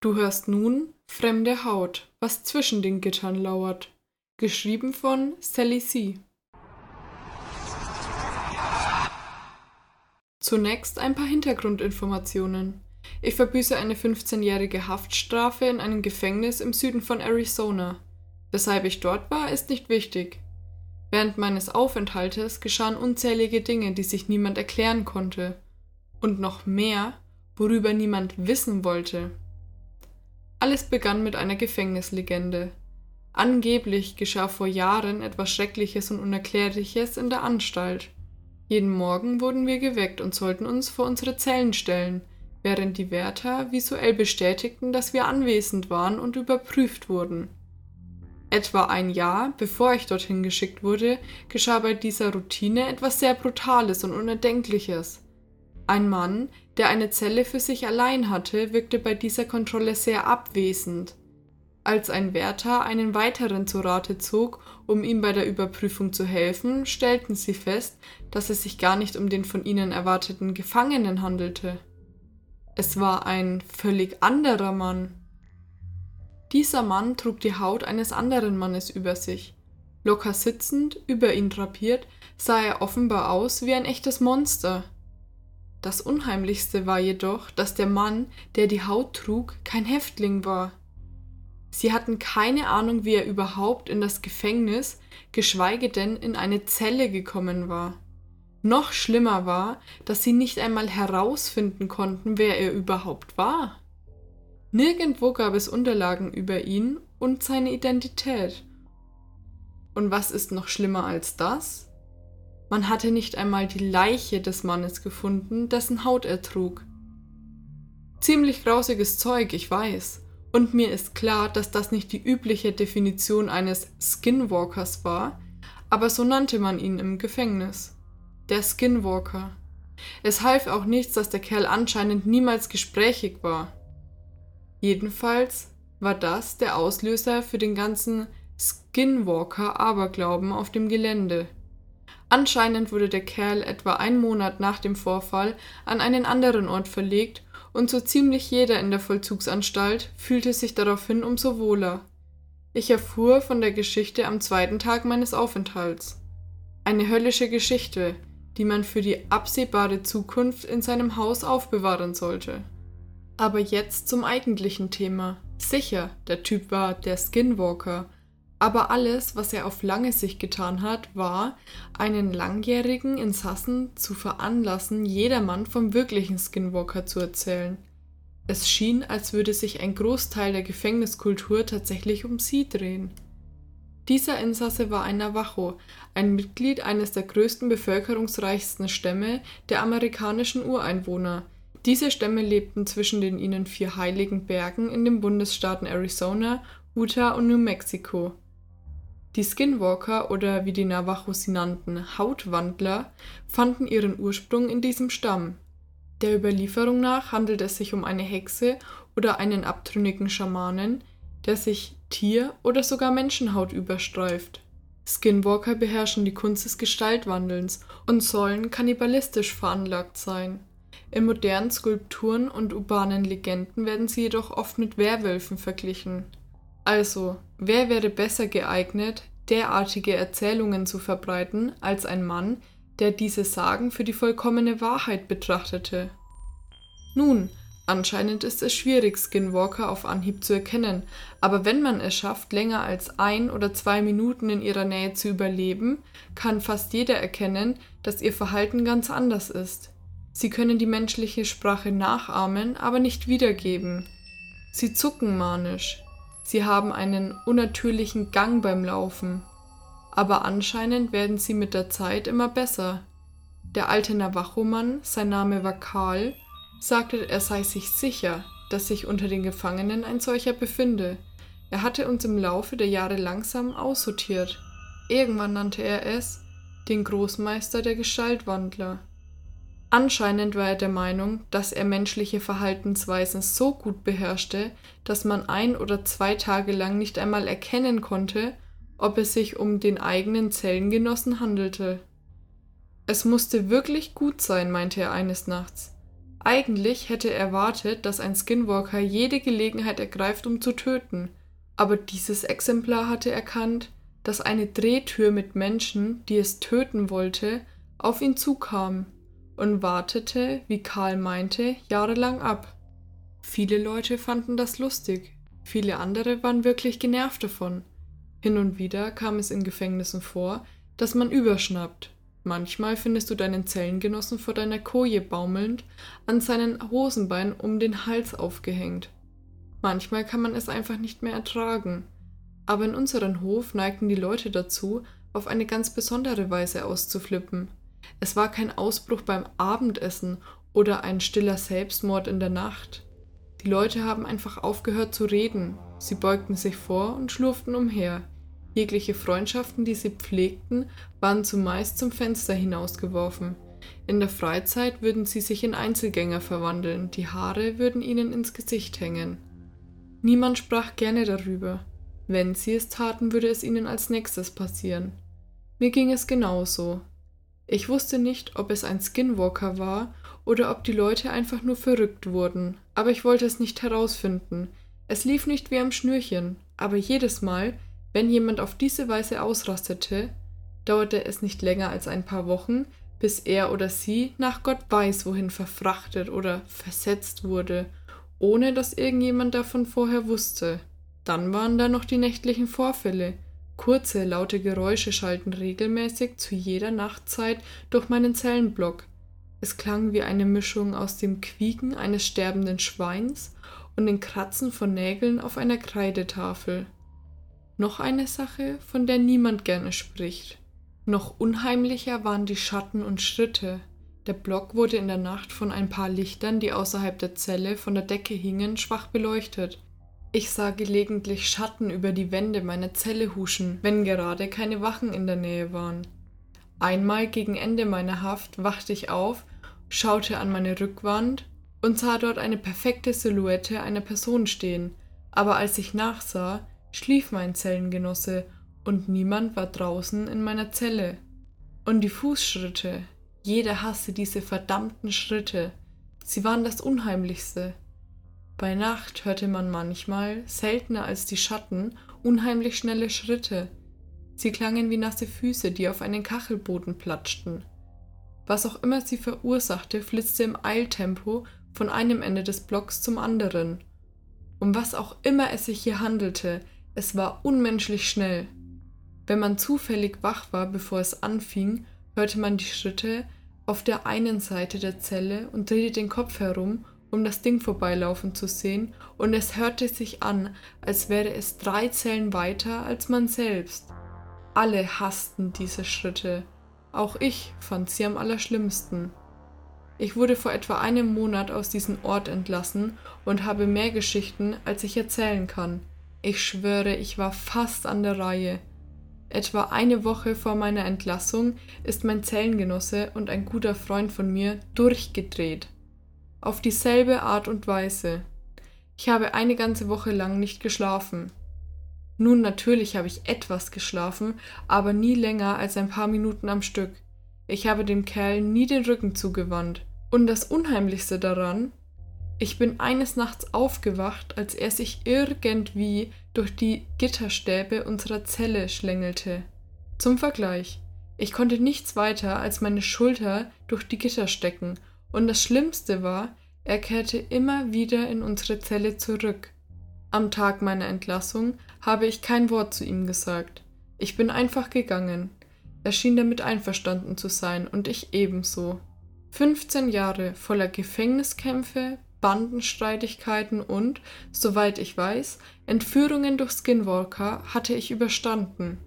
Du hörst nun Fremde Haut, was zwischen den Gittern lauert. Geschrieben von Sally C. Zunächst ein paar Hintergrundinformationen. Ich verbüße eine 15-jährige Haftstrafe in einem Gefängnis im Süden von Arizona. Weshalb ich dort war, ist nicht wichtig. Während meines Aufenthaltes geschahen unzählige Dinge, die sich niemand erklären konnte. Und noch mehr, worüber niemand wissen wollte. Alles begann mit einer Gefängnislegende. Angeblich geschah vor Jahren etwas Schreckliches und Unerklärliches in der Anstalt. Jeden Morgen wurden wir geweckt und sollten uns vor unsere Zellen stellen, während die Wärter visuell bestätigten, dass wir anwesend waren und überprüft wurden. Etwa ein Jahr bevor ich dorthin geschickt wurde, geschah bei dieser Routine etwas sehr Brutales und Unerdenkliches. Ein Mann, der eine Zelle für sich allein hatte, wirkte bei dieser Kontrolle sehr abwesend. Als ein Wärter einen weiteren zu Rate zog, um ihm bei der Überprüfung zu helfen, stellten sie fest, dass es sich gar nicht um den von ihnen erwarteten Gefangenen handelte. Es war ein völlig anderer Mann. Dieser Mann trug die Haut eines anderen Mannes über sich. Locker sitzend, über ihn drapiert, sah er offenbar aus wie ein echtes Monster. Das Unheimlichste war jedoch, dass der Mann, der die Haut trug, kein Häftling war. Sie hatten keine Ahnung, wie er überhaupt in das Gefängnis, geschweige denn in eine Zelle gekommen war. Noch schlimmer war, dass sie nicht einmal herausfinden konnten, wer er überhaupt war. Nirgendwo gab es Unterlagen über ihn und seine Identität. Und was ist noch schlimmer als das? Man hatte nicht einmal die Leiche des Mannes gefunden, dessen Haut er trug. Ziemlich grausiges Zeug, ich weiß. Und mir ist klar, dass das nicht die übliche Definition eines Skinwalkers war, aber so nannte man ihn im Gefängnis. Der Skinwalker. Es half auch nichts, dass der Kerl anscheinend niemals gesprächig war. Jedenfalls war das der Auslöser für den ganzen Skinwalker-Aberglauben auf dem Gelände. Anscheinend wurde der Kerl etwa einen Monat nach dem Vorfall an einen anderen Ort verlegt und so ziemlich jeder in der Vollzugsanstalt fühlte sich daraufhin umso wohler. Ich erfuhr von der Geschichte am zweiten Tag meines Aufenthalts. Eine höllische Geschichte, die man für die absehbare Zukunft in seinem Haus aufbewahren sollte. Aber jetzt zum eigentlichen Thema. Sicher, der Typ war der Skinwalker, aber alles, was er auf lange Sicht getan hat, war, einen langjährigen Insassen zu veranlassen, jedermann vom wirklichen Skinwalker zu erzählen. Es schien, als würde sich ein Großteil der Gefängniskultur tatsächlich um sie drehen. Dieser Insasse war ein Navajo, ein Mitglied eines der größten bevölkerungsreichsten Stämme der amerikanischen Ureinwohner – diese Stämme lebten zwischen den ihnen vier heiligen Bergen in den Bundesstaaten Arizona, Utah und New Mexico. Die Skinwalker oder wie die Navajo sie nannten, Hautwandler, fanden ihren Ursprung in diesem Stamm. Der Überlieferung nach handelt es sich um eine Hexe oder einen abtrünnigen Schamanen, der sich Tier- oder sogar Menschenhaut überstreift. Skinwalker beherrschen die Kunst des Gestaltwandelns und sollen kannibalistisch veranlagt sein. In modernen Skulpturen und urbanen Legenden werden sie jedoch oft mit Werwölfen verglichen. Also, wer wäre besser geeignet, derartige Erzählungen zu verbreiten, als ein Mann, der diese Sagen für die vollkommene Wahrheit betrachtete? Nun, anscheinend ist es schwierig, Skinwalker auf Anhieb zu erkennen, aber wenn man es schafft, länger als ein oder zwei Minuten in ihrer Nähe zu überleben, kann fast jeder erkennen, dass ihr Verhalten ganz anders ist. Sie können die menschliche Sprache nachahmen, aber nicht wiedergeben. Sie zucken manisch. Sie haben einen unnatürlichen Gang beim Laufen. Aber anscheinend werden sie mit der Zeit immer besser. Der alte Navajo-Mann, sein Name war Karl, sagte, er sei sich sicher, dass sich unter den Gefangenen ein solcher befinde. Er hatte uns im Laufe der Jahre langsam aussortiert. Irgendwann nannte er es den Großmeister der Gestaltwandler. Anscheinend war er der Meinung, dass er menschliche Verhaltensweisen so gut beherrschte, dass man ein oder zwei Tage lang nicht einmal erkennen konnte, ob es sich um den eigenen Zellengenossen handelte. Es musste wirklich gut sein, meinte er eines Nachts. Eigentlich hätte er erwartet, dass ein Skinwalker jede Gelegenheit ergreift, um zu töten, aber dieses Exemplar hatte erkannt, dass eine Drehtür mit Menschen, die es töten wollte, auf ihn zukam und wartete, wie Karl meinte, jahrelang ab. Viele Leute fanden das lustig, viele andere waren wirklich genervt davon. Hin und wieder kam es in Gefängnissen vor, dass man überschnappt. Manchmal findest du deinen Zellengenossen vor deiner Koje baumelnd, an seinen Hosenbein um den Hals aufgehängt. Manchmal kann man es einfach nicht mehr ertragen. Aber in unserem Hof neigten die Leute dazu, auf eine ganz besondere Weise auszuflippen. Es war kein Ausbruch beim Abendessen oder ein stiller Selbstmord in der Nacht. Die Leute haben einfach aufgehört zu reden. Sie beugten sich vor und schlurften umher. Jegliche Freundschaften, die sie pflegten, waren zumeist zum Fenster hinausgeworfen. In der Freizeit würden sie sich in Einzelgänger verwandeln, die Haare würden ihnen ins Gesicht hängen. Niemand sprach gerne darüber. Wenn sie es taten, würde es ihnen als nächstes passieren. Mir ging es genauso. Ich wusste nicht, ob es ein Skinwalker war oder ob die Leute einfach nur verrückt wurden, aber ich wollte es nicht herausfinden. Es lief nicht wie am Schnürchen, aber jedes Mal, wenn jemand auf diese Weise ausrastete, dauerte es nicht länger als ein paar Wochen, bis er oder sie nach Gott weiß wohin verfrachtet oder versetzt wurde ohne dass irgendjemand davon vorher wusste. Dann waren da noch die nächtlichen Vorfälle. Kurze, laute Geräusche schalten regelmäßig zu jeder Nachtzeit durch meinen Zellenblock. Es klang wie eine Mischung aus dem Quieken eines sterbenden Schweins und den Kratzen von Nägeln auf einer Kreidetafel. Noch eine Sache, von der niemand gerne spricht. Noch unheimlicher waren die Schatten und Schritte, der Block wurde in der Nacht von ein paar Lichtern, die außerhalb der Zelle von der Decke hingen, schwach beleuchtet. Ich sah gelegentlich Schatten über die Wände meiner Zelle huschen, wenn gerade keine Wachen in der Nähe waren. Einmal gegen Ende meiner Haft wachte ich auf, schaute an meine Rückwand und sah dort eine perfekte Silhouette einer Person stehen, aber als ich nachsah, schlief mein Zellengenosse und niemand war draußen in meiner Zelle. Und die Fußschritte, jeder hasste diese verdammten Schritte. Sie waren das Unheimlichste. Bei Nacht hörte man manchmal, seltener als die Schatten, unheimlich schnelle Schritte. Sie klangen wie nasse Füße, die auf einen Kachelboden platschten. Was auch immer sie verursachte, flitzte im Eiltempo von einem Ende des Blocks zum anderen. Um was auch immer es sich hier handelte, es war unmenschlich schnell. Wenn man zufällig wach war, bevor es anfing, hörte man die Schritte, auf der einen Seite der Zelle und drehte den Kopf herum, um das Ding vorbeilaufen zu sehen, und es hörte sich an, als wäre es drei Zellen weiter als man selbst. Alle hassten diese Schritte. Auch ich fand sie am allerschlimmsten. Ich wurde vor etwa einem Monat aus diesem Ort entlassen und habe mehr Geschichten, als ich erzählen kann. Ich schwöre, ich war fast an der Reihe. Etwa eine Woche vor meiner Entlassung ist mein Zellengenosse und ein guter Freund von mir durchgedreht. Auf dieselbe Art und Weise. Ich habe eine ganze Woche lang nicht geschlafen. Nun natürlich habe ich etwas geschlafen, aber nie länger als ein paar Minuten am Stück. Ich habe dem Kerl nie den Rücken zugewandt. Und das Unheimlichste daran, ich bin eines Nachts aufgewacht, als er sich irgendwie durch die Gitterstäbe unserer Zelle schlängelte. Zum Vergleich. Ich konnte nichts weiter als meine Schulter durch die Gitter stecken, und das Schlimmste war, er kehrte immer wieder in unsere Zelle zurück. Am Tag meiner Entlassung habe ich kein Wort zu ihm gesagt. Ich bin einfach gegangen. Er schien damit einverstanden zu sein und ich ebenso. 15 Jahre voller Gefängniskämpfe, Bandenstreitigkeiten und, soweit ich weiß, Entführungen durch Skinwalker hatte ich überstanden.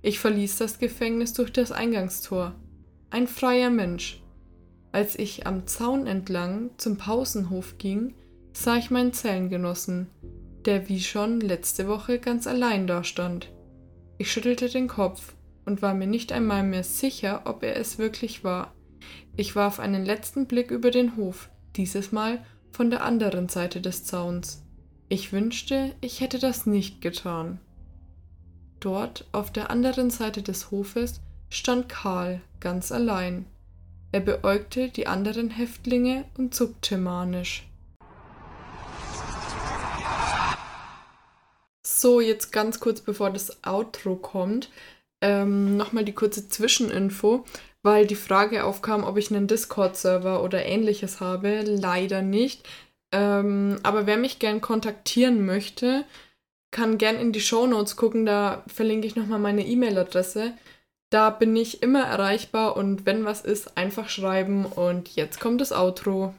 Ich verließ das Gefängnis durch das Eingangstor. Ein freier Mensch. Als ich am Zaun entlang zum Pausenhof ging, sah ich meinen Zellengenossen, der wie schon letzte Woche ganz allein dastand. Ich schüttelte den Kopf und war mir nicht einmal mehr sicher, ob er es wirklich war. Ich warf einen letzten Blick über den Hof, dieses Mal von der anderen Seite des Zauns. Ich wünschte, ich hätte das nicht getan. Dort auf der anderen Seite des Hofes stand Karl ganz allein. Er beäugte die anderen Häftlinge und zuckte manisch. So, jetzt ganz kurz bevor das Outro kommt, ähm, nochmal die kurze Zwischeninfo, weil die Frage aufkam, ob ich einen Discord-Server oder ähnliches habe. Leider nicht. Ähm, aber wer mich gern kontaktieren möchte, kann gern in die Show Notes gucken, da verlinke ich nochmal meine E-Mail-Adresse. Da bin ich immer erreichbar und wenn was ist, einfach schreiben und jetzt kommt das Outro.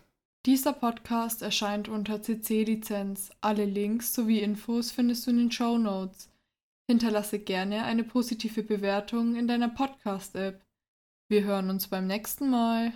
Dieser Podcast erscheint unter CC-Lizenz. Alle Links sowie Infos findest du in den Show Notes. Hinterlasse gerne eine positive Bewertung in deiner Podcast-App. Wir hören uns beim nächsten Mal.